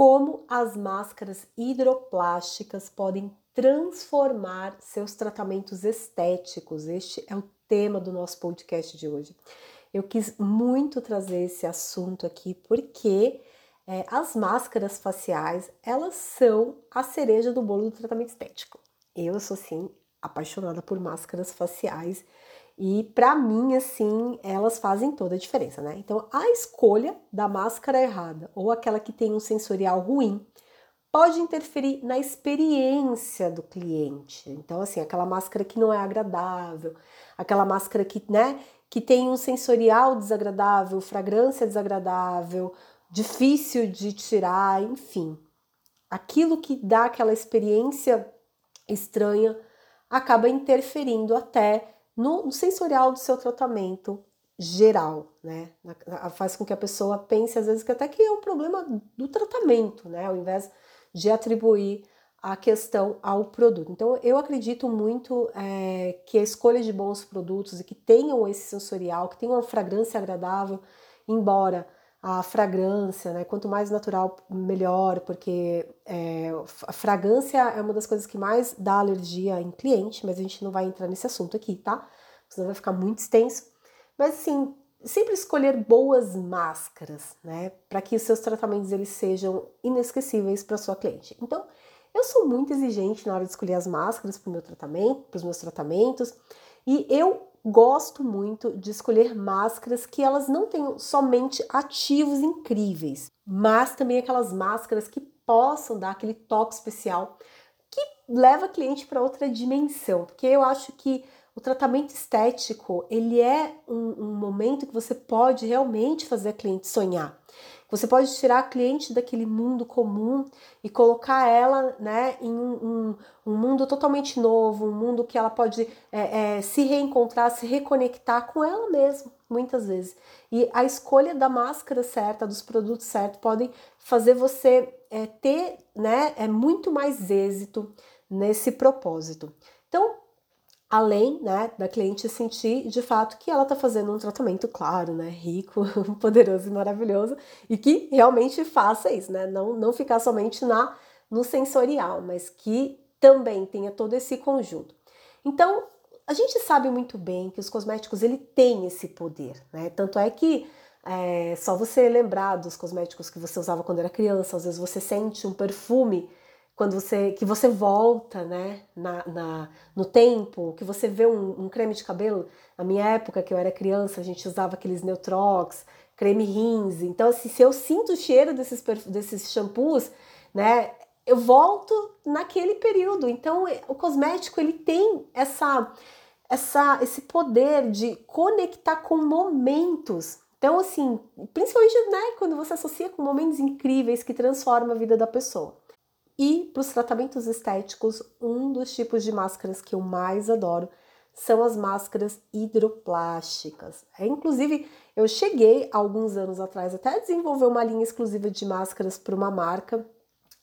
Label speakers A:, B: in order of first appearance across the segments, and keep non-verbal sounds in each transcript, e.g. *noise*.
A: como as máscaras hidroplásticas podem transformar seus tratamentos estéticos. Este é o tema do nosso podcast de hoje. Eu quis muito trazer esse assunto aqui porque é, as máscaras faciais elas são a cereja do bolo do tratamento estético. Eu sou sim apaixonada por máscaras faciais e para mim, assim, elas fazem toda a diferença, né? Então, a escolha da máscara errada ou aquela que tem um sensorial ruim pode interferir na experiência do cliente. Então, assim, aquela máscara que não é agradável, aquela máscara que, né, que tem um sensorial desagradável, fragrância desagradável, difícil de tirar, enfim. Aquilo que dá aquela experiência estranha acaba interferindo até no, no sensorial do seu tratamento geral, né? Faz com que a pessoa pense às vezes que até que é um problema do tratamento, né? Ao invés de atribuir a questão ao produto. Então, eu acredito muito é, que a escolha de bons produtos e que tenham esse sensorial, que tenham uma fragrância agradável, embora a fragrância, né? Quanto mais natural, melhor, porque é, a fragrância é uma das coisas que mais dá alergia em cliente, mas a gente não vai entrar nesse assunto aqui, tá? Senão vai ficar muito extenso. Mas assim, sempre escolher boas máscaras, né? Para que os seus tratamentos eles sejam inesquecíveis para sua cliente. Então, eu sou muito exigente na hora de escolher as máscaras para o meu tratamento, para os meus tratamentos, e eu gosto muito de escolher máscaras que elas não tenham somente ativos incríveis, mas também aquelas máscaras que possam dar aquele toque especial que leva a cliente para outra dimensão, porque eu acho que o tratamento estético ele é um, um momento que você pode realmente fazer a cliente sonhar. Você pode tirar a cliente daquele mundo comum e colocar ela né, em um, um, um mundo totalmente novo, um mundo que ela pode é, é, se reencontrar, se reconectar com ela mesma, muitas vezes. E a escolha da máscara certa, dos produtos certos, podem fazer você é, ter né, é, muito mais êxito nesse propósito. Então, além né, da cliente sentir de fato que ela está fazendo um tratamento, claro, né, rico, *laughs* poderoso e maravilhoso, e que realmente faça isso, né, não, não ficar somente na no sensorial, mas que também tenha todo esse conjunto. Então, a gente sabe muito bem que os cosméticos ele tem esse poder, né? Tanto é que é, só você lembrar dos cosméticos que você usava quando era criança, às vezes você sente um perfume quando você que você volta né, na, na no tempo, que você vê um, um, creme de cabelo. Na minha época, que eu era criança, a gente usava aqueles Neutrox, creme rins. Então, assim, se eu sinto o cheiro desses, desses shampoos, né, eu volto naquele período. Então, o cosmético ele tem essa, essa, esse poder de conectar com momentos. Então, assim, principalmente né, quando você associa com momentos incríveis que transformam a vida da pessoa. E para os tratamentos estéticos, um dos tipos de máscaras que eu mais adoro são as máscaras hidroplásticas. É, inclusive, eu cheguei alguns anos atrás até a desenvolver uma linha exclusiva de máscaras para uma marca,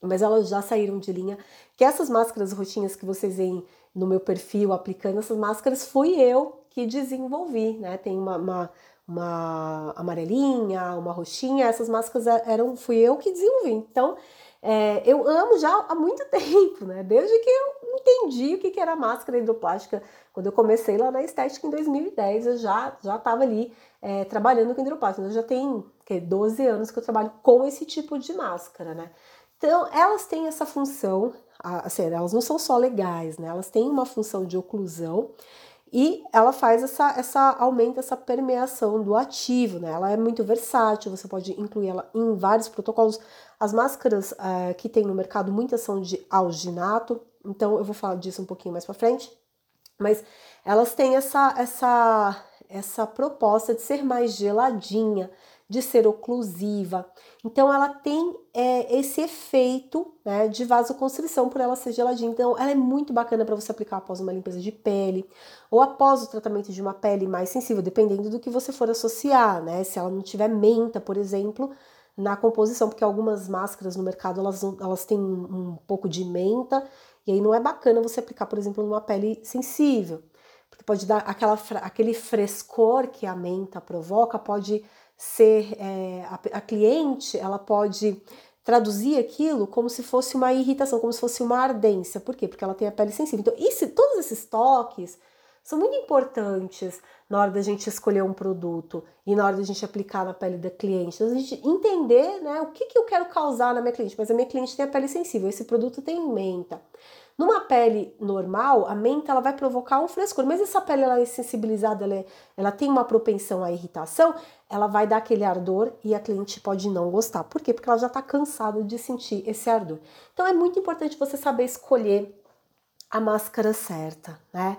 A: mas elas já saíram de linha. Que essas máscaras roxinhas que vocês veem no meu perfil aplicando essas máscaras, fui eu que desenvolvi, né? Tem uma, uma, uma amarelinha, uma roxinha, essas máscaras eram, fui eu que desenvolvi. Então, é, eu amo já há muito *laughs* tempo, né? Desde que eu entendi o que era máscara hidroplástica. Quando eu comecei lá na estética em 2010, eu já já estava ali é, trabalhando com hidroplástica. Eu já tenho que, 12 anos que eu trabalho com esse tipo de máscara, né? Então, elas têm essa função, assim, elas não são só legais, né? Elas têm uma função de oclusão e ela faz essa, essa aumenta essa permeação do ativo, né? Ela é muito versátil, você pode incluir ela em vários protocolos. As máscaras é, que tem no mercado muitas são de alginato, então eu vou falar disso um pouquinho mais para frente. Mas elas têm essa essa essa proposta de ser mais geladinha, de ser oclusiva. Então ela tem é, esse efeito né, de vasoconstrição por ela ser geladinha. Então ela é muito bacana para você aplicar após uma limpeza de pele ou após o tratamento de uma pele mais sensível, dependendo do que você for associar, né? Se ela não tiver menta, por exemplo, na composição, porque algumas máscaras no mercado elas, elas têm um, um pouco de menta e aí não é bacana você aplicar, por exemplo, numa pele sensível, porque pode dar aquela, aquele frescor que a menta provoca, pode ser é, a, a, cliente ela pode traduzir aquilo como se fosse uma irritação, como se fosse uma ardência. Por quê? Porque ela tem a pele sensível. Então, esse, todos esses toques são muito importantes na hora da gente escolher um produto e na hora da gente aplicar na pele da cliente. Então, a gente entender né, o que, que eu quero causar na minha cliente, mas a minha cliente tem a pele sensível, esse produto tem menta. Numa pele normal, a menta ela vai provocar um frescor, mas essa pele ela é sensibilizada, ela, é, ela tem uma propensão à irritação, ela vai dar aquele ardor e a cliente pode não gostar. Por quê? Porque ela já está cansada de sentir esse ardor. Então é muito importante você saber escolher a máscara certa, né?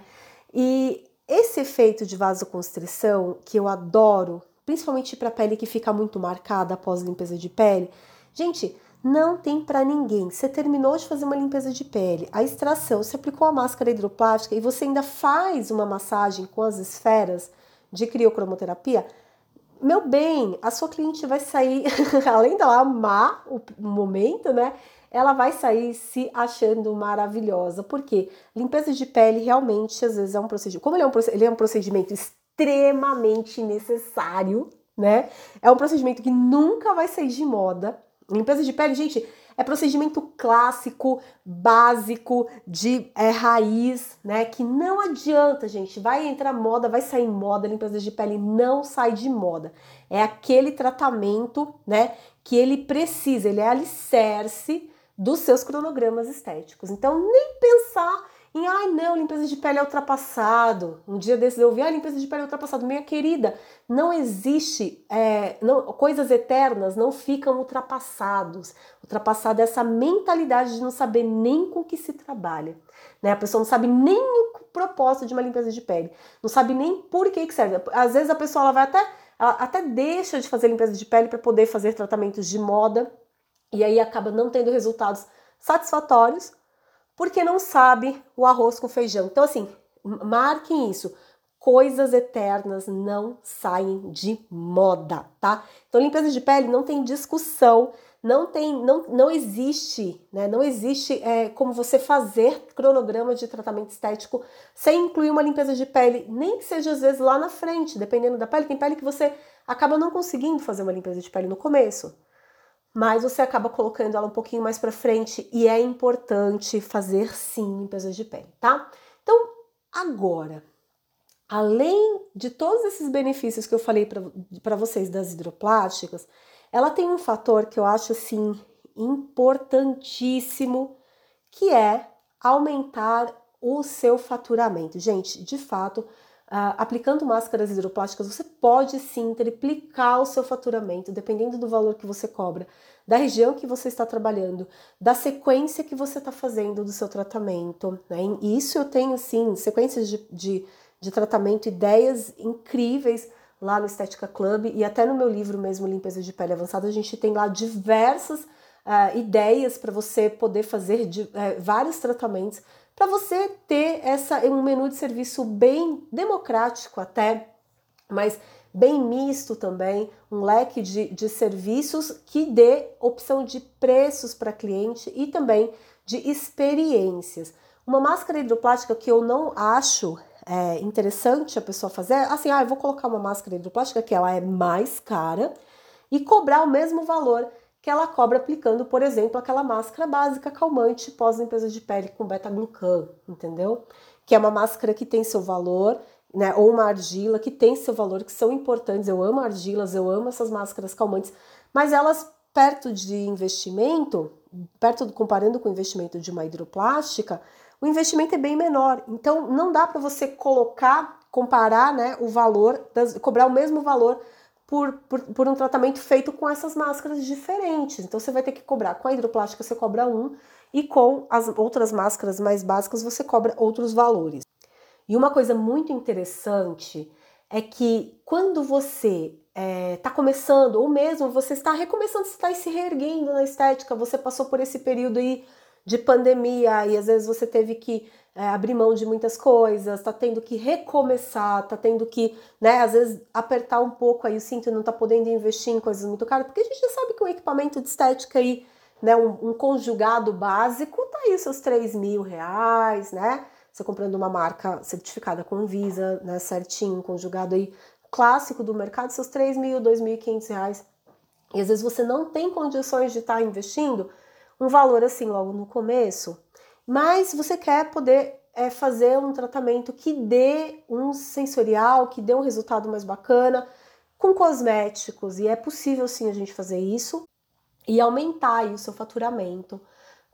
A: E esse efeito de vasoconstrição, que eu adoro, principalmente para pele que fica muito marcada após limpeza de pele, gente, não tem para ninguém. Você terminou de fazer uma limpeza de pele, a extração, você aplicou a máscara hidroplástica e você ainda faz uma massagem com as esferas de criocromoterapia, meu bem, a sua cliente vai sair, *laughs* além dela amar o momento, né? ela vai sair se achando maravilhosa. Porque limpeza de pele realmente às vezes é um procedimento. Como ele é um, ele é um procedimento extremamente necessário, né? É um procedimento que nunca vai sair de moda. Limpeza de pele, gente, é procedimento clássico, básico, de é, raiz, né? Que não adianta, gente. Vai entrar moda, vai sair moda, limpeza de pele não sai de moda. É aquele tratamento, né? Que ele precisa, ele é alicerce dos seus cronogramas estéticos. Então, nem pensar ai não, limpeza de pele é ultrapassado. Um dia desses eu ouvi, ah, limpeza de pele é ultrapassado. Minha querida, não existe, é, não, coisas eternas não ficam ultrapassados. Ultrapassado é essa mentalidade de não saber nem com que se trabalha. Né? A pessoa não sabe nem o propósito de uma limpeza de pele, não sabe nem por que, que serve. Às vezes a pessoa ela vai até, ela até deixa de fazer limpeza de pele para poder fazer tratamentos de moda e aí acaba não tendo resultados satisfatórios porque não sabe o arroz com feijão. Então, assim, marquem isso. Coisas eternas não saem de moda, tá? Então, limpeza de pele não tem discussão, não tem, não, não existe, né? Não existe é, como você fazer cronograma de tratamento estético sem incluir uma limpeza de pele, nem que seja às vezes lá na frente, dependendo da pele. Tem pele que você acaba não conseguindo fazer uma limpeza de pele no começo mas você acaba colocando ela um pouquinho mais para frente e é importante fazer sim limpezas de pele, tá? Então, agora, além de todos esses benefícios que eu falei para vocês das hidroplásticas, ela tem um fator que eu acho assim importantíssimo, que é aumentar o seu faturamento. Gente, de fato, aplicando máscaras hidroplásticas, você pode sim triplicar o seu faturamento, dependendo do valor que você cobra, da região que você está trabalhando, da sequência que você está fazendo do seu tratamento. Né? E isso eu tenho sim, sequências de, de, de tratamento, ideias incríveis lá no Estética Club e até no meu livro mesmo, Limpeza de Pele Avançada, a gente tem lá diversas uh, ideias para você poder fazer de, uh, vários tratamentos para você ter essa um menu de serviço bem democrático até, mas bem misto também, um leque de, de serviços que dê opção de preços para cliente e também de experiências. Uma máscara hidroplástica que eu não acho é, interessante a pessoa fazer, assim, ah, eu vou colocar uma máscara hidroplástica que ela é mais cara e cobrar o mesmo valor que ela cobra aplicando, por exemplo, aquela máscara básica calmante pós-limpeza de pele com beta-glucan, entendeu? Que é uma máscara que tem seu valor, né? Ou uma argila que tem seu valor, que são importantes. Eu amo argilas, eu amo essas máscaras calmantes, mas elas, perto de investimento, perto comparando com o investimento de uma hidroplástica, o investimento é bem menor. Então, não dá para você colocar, comparar né, o valor, das, cobrar o mesmo valor por, por, por, um tratamento feito com essas máscaras diferentes. Então você vai ter que cobrar. Com a hidroplástica você cobra um e com as outras máscaras mais básicas você cobra outros valores. E uma coisa muito interessante é que quando você está é, tá começando, ou mesmo você está recomeçando, você está se reerguendo na estética, você passou por esse período aí de pandemia e às vezes você teve que é, abrir mão de muitas coisas, tá tendo que recomeçar, tá tendo que, né, às vezes apertar um pouco aí o cinto e não tá podendo investir em coisas muito caras, porque a gente já sabe que um equipamento de estética aí, né, um, um conjugado básico, tá aí seus 3 mil reais, né? Você comprando uma marca certificada com Visa, né, certinho, conjugado aí, clássico do mercado, seus 3 mil, 2.500 reais. e às vezes você não tem condições de estar tá investindo um valor assim logo no começo, mas você quer poder é, fazer um tratamento que dê um sensorial, que dê um resultado mais bacana com cosméticos, e é possível sim a gente fazer isso e aumentar o seu faturamento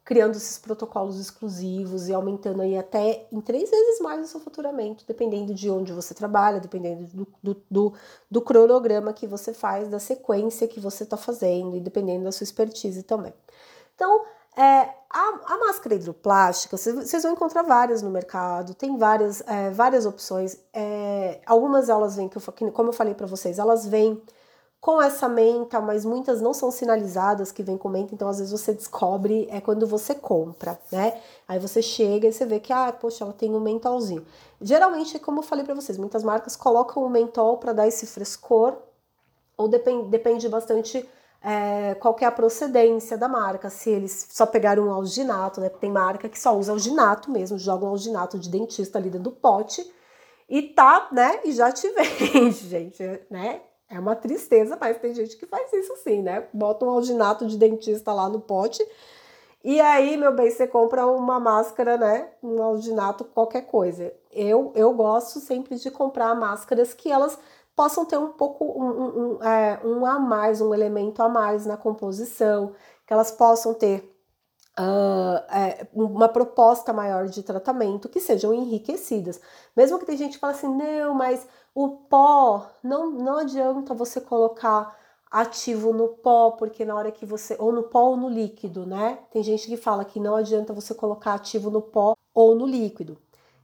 A: criando esses protocolos exclusivos e aumentando aí até em três vezes mais o seu faturamento, dependendo de onde você trabalha, dependendo do, do, do, do cronograma que você faz, da sequência que você está fazendo e dependendo da sua expertise também. Então, é, a, a, máscara hidroplástica, vocês vão encontrar várias no mercado, tem várias, é, várias opções. É, algumas elas vêm, como eu falei para vocês, elas vêm com essa menta, mas muitas não são sinalizadas que vem com menta, então às vezes você descobre é quando você compra, né? Aí você chega e você vê que, ah, poxa, ela tem um mentolzinho. Geralmente, como eu falei para vocês, muitas marcas colocam o mentol para dar esse frescor, ou depende, depende bastante é, qual é a procedência da marca, se eles só pegaram um alginato, né? Tem marca que só usa alginato mesmo, joga um alginato de dentista ali dentro do pote e tá, né? E já te *laughs* vende, gente, né? É uma tristeza, mas tem gente que faz isso sim, né? Bota um alginato de dentista lá no pote. E aí, meu bem, você compra uma máscara, né? Um alginato, qualquer coisa. Eu, eu gosto sempre de comprar máscaras que elas possam ter um pouco um, um, é, um a mais, um elemento a mais na composição, que elas possam ter Uh, é, uma proposta maior de tratamento que sejam enriquecidas. Mesmo que tem gente que fala assim, não, mas o pó, não, não adianta você colocar ativo no pó, porque na hora que você. Ou no pó ou no líquido, né? Tem gente que fala que não adianta você colocar ativo no pó ou no líquido.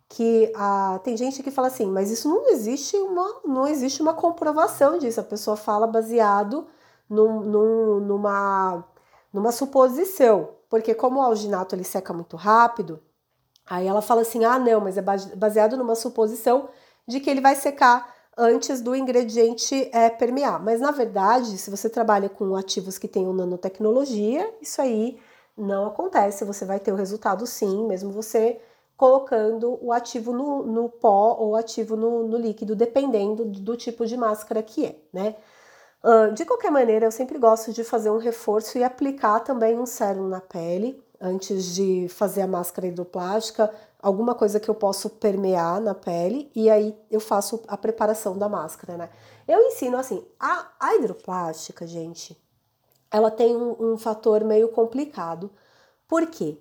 A: Que ah, tem gente que fala assim, mas isso não existe uma, não existe uma comprovação disso. A pessoa fala baseado num, num, numa, numa suposição. Porque como o alginato ele seca muito rápido, aí ela fala assim: ah, não, mas é baseado numa suposição de que ele vai secar antes do ingrediente é, permear. Mas na verdade, se você trabalha com ativos que tenham nanotecnologia, isso aí não acontece. Você vai ter o resultado sim, mesmo você colocando o ativo no, no pó ou ativo no, no líquido, dependendo do tipo de máscara que é, né? de qualquer maneira, eu sempre gosto de fazer um reforço e aplicar também um sérum na pele antes de fazer a máscara hidroplástica alguma coisa que eu posso permear na pele e aí eu faço a preparação da máscara, né? Eu ensino assim, a, a hidroplástica, gente, ela tem um, um fator meio complicado. Por quê?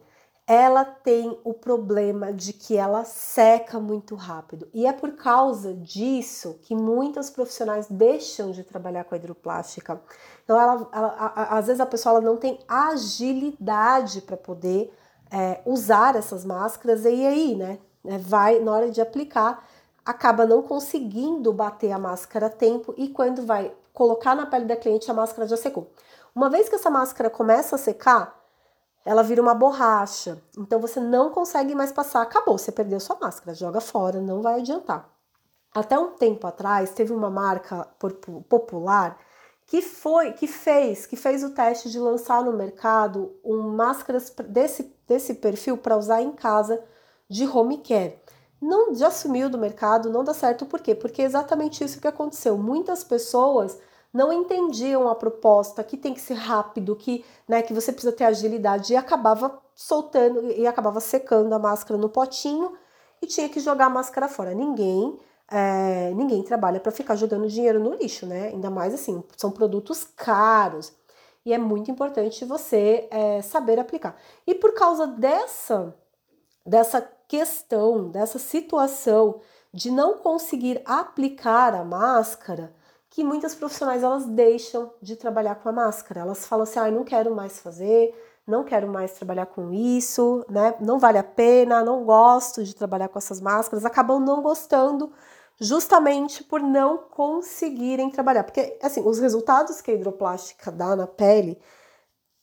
A: Ela tem o problema de que ela seca muito rápido. E é por causa disso que muitas profissionais deixam de trabalhar com a hidroplástica. Então, ela, ela a, às vezes a pessoa não tem agilidade para poder é, usar essas máscaras e aí, né, né, vai na hora de aplicar, acaba não conseguindo bater a máscara a tempo e quando vai colocar na pele da cliente a máscara já secou. Uma vez que essa máscara começa a secar, ela vira uma borracha. Então você não consegue mais passar, acabou, você perdeu sua máscara, joga fora, não vai adiantar. Até um tempo atrás teve uma marca popular que foi, que fez, que fez o teste de lançar no mercado um máscaras desse, desse perfil para usar em casa de home care. Não já sumiu do mercado, não dá certo, por quê? Porque é exatamente isso que aconteceu. Muitas pessoas não entendiam a proposta, que tem que ser rápido, que, né, que você precisa ter agilidade e acabava soltando e acabava secando a máscara no potinho e tinha que jogar a máscara fora. Ninguém é, ninguém trabalha para ficar jogando dinheiro no lixo, né? Ainda mais assim, são produtos caros e é muito importante você é, saber aplicar. E por causa dessa, dessa questão, dessa situação de não conseguir aplicar a máscara, que muitas profissionais elas deixam de trabalhar com a máscara. Elas falam assim: ah, não quero mais fazer, não quero mais trabalhar com isso, né? Não vale a pena, não gosto de trabalhar com essas máscaras, acabam não gostando justamente por não conseguirem trabalhar. Porque, assim, os resultados que a hidroplástica dá na pele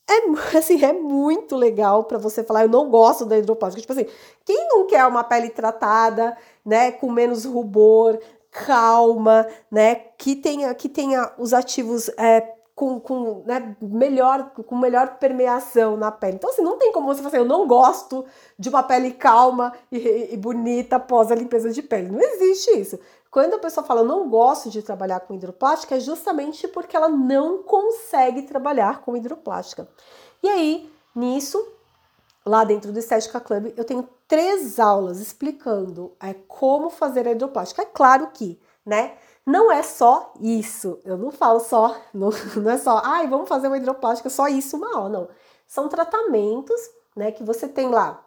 A: é, *laughs* assim, é muito legal para você falar, eu não gosto da hidroplástica. Tipo assim, quem não quer uma pele tratada, né, com menos rubor, calma, né, que tenha, que tenha os ativos é, com, com né, melhor, com melhor permeação na pele. Então, assim, não tem como você fazer, eu não gosto de uma pele calma e, e bonita após a limpeza de pele. Não existe isso. Quando a pessoa fala, eu não gosto de trabalhar com hidroplástica, é justamente porque ela não consegue trabalhar com hidroplástica. E aí, nisso, lá dentro do Estética Club, eu tenho três aulas explicando é, como fazer a hidroplástica. É claro que, né? Não é só isso. Eu não falo só, *laughs* não, não é só, ai, vamos fazer uma hidroplástica, só isso uma aula, não. São tratamentos, né, que você tem lá.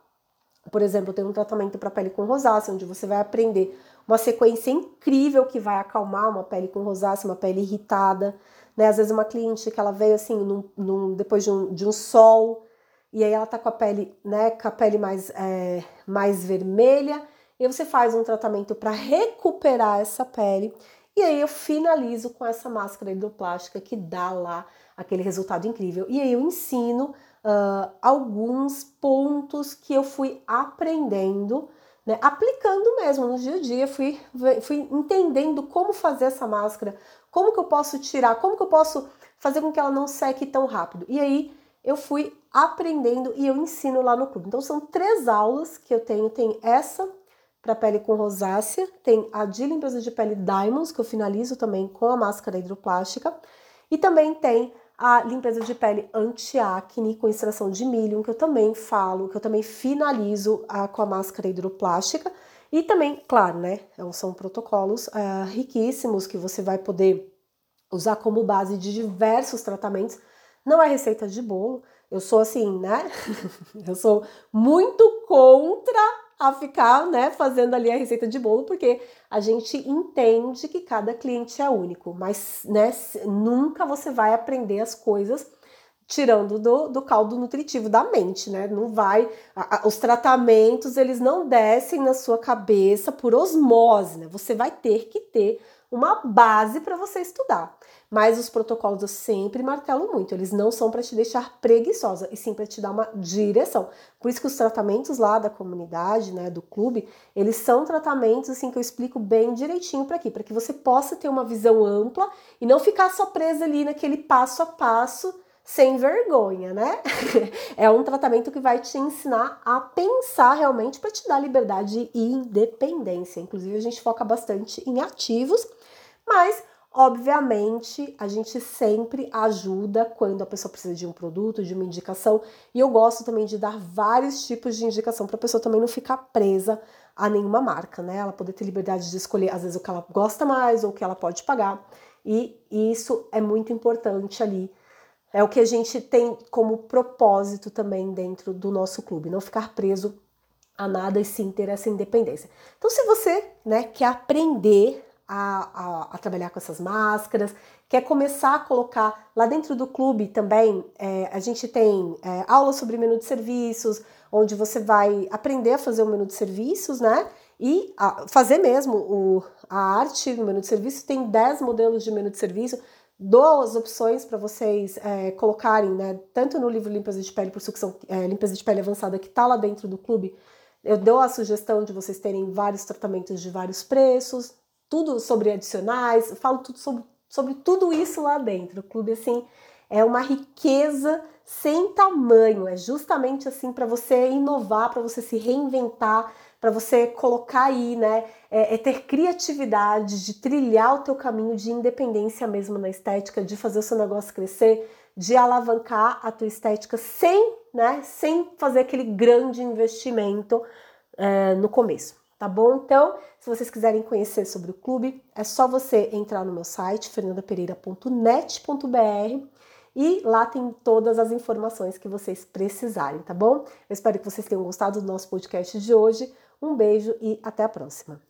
A: Por exemplo, tem um tratamento para pele com rosácea, onde você vai aprender uma sequência incrível que vai acalmar uma pele com rosácea, uma pele irritada, né? Às vezes uma cliente que ela veio assim, num, num, depois de um, de um sol, e aí ela tá com a pele, né, com a pele mais, é, mais vermelha, e você faz um tratamento para recuperar essa pele e aí eu finalizo com essa máscara hidroplástica que dá lá aquele resultado incrível. E aí eu ensino uh, alguns pontos que eu fui aprendendo, né, aplicando mesmo no dia a dia, fui, fui entendendo como fazer essa máscara, como que eu posso tirar, como que eu posso fazer com que ela não seque tão rápido. E aí eu fui aprendendo e eu ensino lá no clube. Então são três aulas que eu tenho, tem essa para pele com rosácea, tem a de limpeza de pele Diamonds, que eu finalizo também com a máscara hidroplástica, e também tem a limpeza de pele anti-acne com extração de milho, que eu também falo, que eu também finalizo a, com a máscara hidroplástica. E também, claro, né, é são protocolos uh, riquíssimos que você vai poder usar como base de diversos tratamentos. Não é receita de bolo, eu sou assim, né? *laughs* eu sou muito contra a ficar, né, fazendo ali a receita de bolo, porque a gente entende que cada cliente é único, mas, né, nunca você vai aprender as coisas tirando do, do caldo nutritivo da mente, né? Não vai, a, a, os tratamentos eles não descem na sua cabeça por osmose, né? Você vai ter que ter uma base para você estudar. Mas os protocolos eu sempre martelo muito, eles não são para te deixar preguiçosa, e sim para te dar uma direção. Por isso que os tratamentos lá da comunidade, né, do clube, eles são tratamentos assim que eu explico bem direitinho para aqui, para que você possa ter uma visão ampla e não ficar só presa ali naquele passo a passo sem vergonha, né? *laughs* é um tratamento que vai te ensinar a pensar realmente para te dar liberdade e independência. Inclusive, a gente foca bastante em ativos, mas Obviamente, a gente sempre ajuda quando a pessoa precisa de um produto, de uma indicação, e eu gosto também de dar vários tipos de indicação para a pessoa também não ficar presa a nenhuma marca, né? Ela poder ter liberdade de escolher, às vezes, o que ela gosta mais ou o que ela pode pagar, e isso é muito importante ali. É o que a gente tem como propósito também dentro do nosso clube, não ficar preso a nada e sim ter essa independência. Então, se você né, quer aprender a, a, a, trabalhar com essas máscaras, quer começar a colocar lá dentro do clube também. É, a gente tem é, aula sobre menu de serviços, onde você vai aprender a fazer o menu de serviços, né? E a, fazer mesmo o, a arte no menu de serviço. Tem 10 modelos de menu de serviço, duas opções para vocês é, colocarem, né? Tanto no livro Limpeza de Pele por Sucção, é, Limpeza de Pele Avançada, que está lá dentro do clube. Eu dou a sugestão de vocês terem vários tratamentos de vários preços, tudo sobre adicionais, falo tudo sobre, sobre tudo isso lá dentro. O clube, assim, é uma riqueza sem tamanho, é justamente assim para você inovar, para você se reinventar, para você colocar aí, né, é, é, ter criatividade, de trilhar o teu caminho de independência mesmo na estética, de fazer o seu negócio crescer, de alavancar a tua estética sem, né, sem fazer aquele grande investimento é, no começo tá bom? Então, se vocês quiserem conhecer sobre o clube, é só você entrar no meu site fernandapereira.net.br e lá tem todas as informações que vocês precisarem, tá bom? Eu espero que vocês tenham gostado do nosso podcast de hoje. Um beijo e até a próxima.